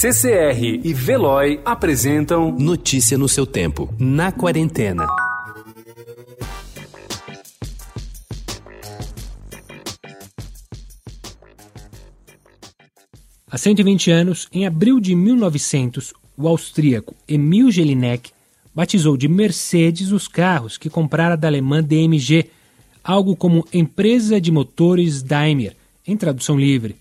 CCR e Veloy apresentam Notícia no seu tempo, na quarentena. Há 120 anos, em abril de 1900, o austríaco Emil Jelinek batizou de Mercedes os carros que comprara da alemã DMG, algo como Empresa de Motores Daimler, em tradução livre.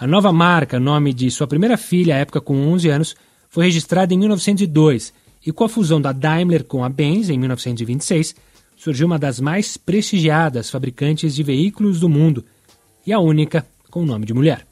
A nova marca, nome de sua primeira filha, à época com 11 anos, foi registrada em 1902 e com a fusão da Daimler com a Benz, em 1926, surgiu uma das mais prestigiadas fabricantes de veículos do mundo e a única com o nome de mulher.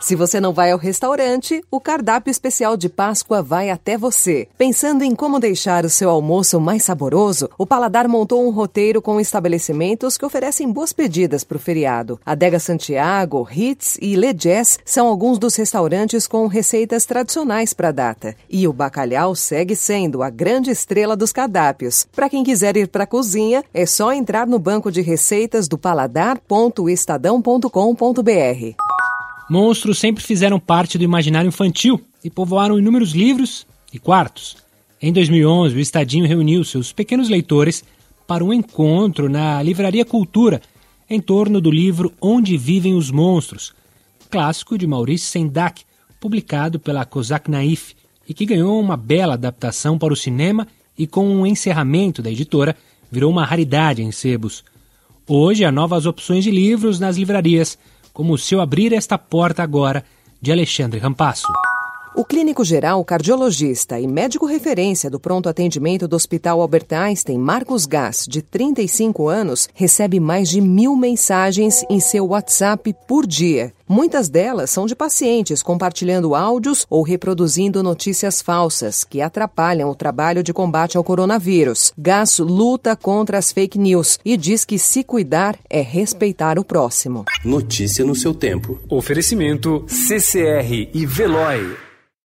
Se você não vai ao restaurante, o cardápio especial de Páscoa vai até você. Pensando em como deixar o seu almoço mais saboroso, o Paladar montou um roteiro com estabelecimentos que oferecem boas pedidas para o feriado. Adega Santiago, Hits e Le Jazz são alguns dos restaurantes com receitas tradicionais para a data. E o bacalhau segue sendo a grande estrela dos cardápios. Para quem quiser ir para a cozinha, é só entrar no banco de receitas do paladar.estadão.com.br. Monstros sempre fizeram parte do imaginário infantil e povoaram inúmeros livros e quartos. Em 2011, o Estadinho reuniu seus pequenos leitores para um encontro na Livraria Cultura em torno do livro Onde Vivem os Monstros, clássico de Maurice Sendak, publicado pela Kozak Naif e que ganhou uma bela adaptação para o cinema e com o encerramento da editora virou uma raridade em sebos. Hoje há novas opções de livros nas livrarias, como Se Eu Abrir Esta Porta Agora, de Alexandre Rampasso. O clínico geral, cardiologista e médico referência do pronto atendimento do Hospital Albert Einstein, Marcos Gass, de 35 anos, recebe mais de mil mensagens em seu WhatsApp por dia. Muitas delas são de pacientes compartilhando áudios ou reproduzindo notícias falsas que atrapalham o trabalho de combate ao coronavírus. Gass luta contra as fake news e diz que se cuidar é respeitar o próximo. Notícia no seu tempo. Oferecimento CCR e Veloy.